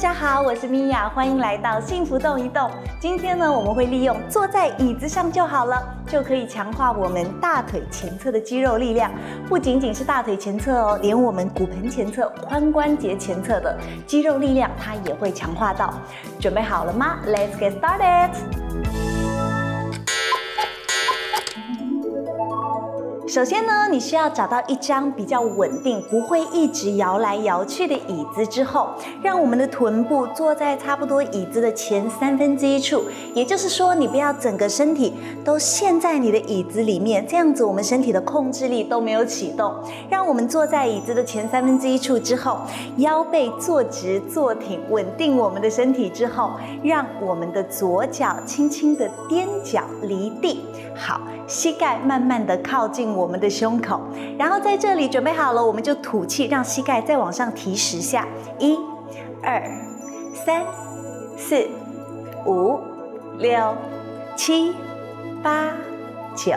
大家好，我是米娅，欢迎来到幸福动一动。今天呢，我们会利用坐在椅子上就好了，就可以强化我们大腿前侧的肌肉力量。不仅仅是大腿前侧哦，连我们骨盆前侧、髋关节前侧的肌肉力量，它也会强化到。准备好了吗？Let's get started。首先呢，你需要找到一张比较稳定、不会一直摇来摇去的椅子，之后让我们的臀部坐在差不多椅子的前三分之一处。也就是说，你不要整个身体都陷在你的椅子里面，这样子我们身体的控制力都没有启动。让我们坐在椅子的前三分之一处之后，腰背坐直、坐挺，稳定我们的身体之后，让我们的左脚轻轻的踮脚离地。好，膝盖慢慢的靠近我我们的胸口，然后在这里准备好了，我们就吐气，让膝盖再往上提十下，一、二、三、四、五、六、七、八、九、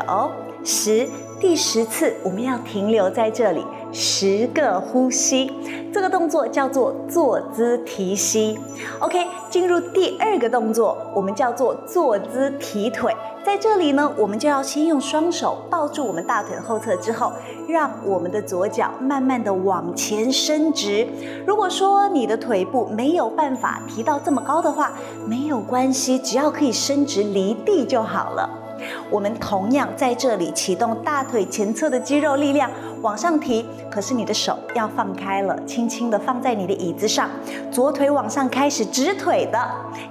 十。第十次，我们要停留在这里，十个呼吸。这个动作叫做坐姿提膝。OK，进入第二个动作，我们叫做坐姿提腿。在这里呢，我们就要先用双手抱住我们大腿后侧，之后让我们的左脚慢慢的往前伸直。如果说你的腿部没有办法提到这么高的话，没有关系，只要可以伸直离地就好了。我们同样在这里启动大腿前侧的肌肉力量往上提，可是你的手要放开了，轻轻地放在你的椅子上，左腿往上开始直腿的，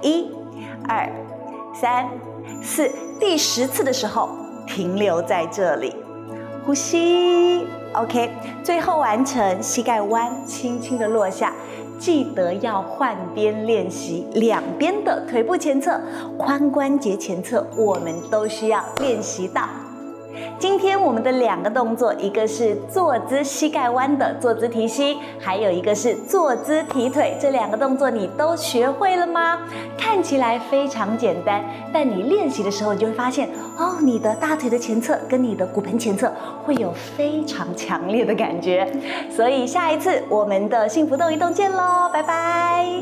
一、二、三、四，第十次的时候停留在这里，呼吸。，OK，最后完成，膝盖弯，轻轻的落下。记得要换边练习，两边的腿部前侧、髋关节前侧，我们都需要练习到。今天我们的两个动作，一个是坐姿膝盖弯的坐姿提膝，还有一个是坐姿提腿。这两个动作你都学会了吗？看起来非常简单，但你练习的时候，你就会发现哦，你的大腿的前侧跟你的骨盆前侧会有非常强烈的感觉。所以下一次我们的幸福动一动见喽，拜拜。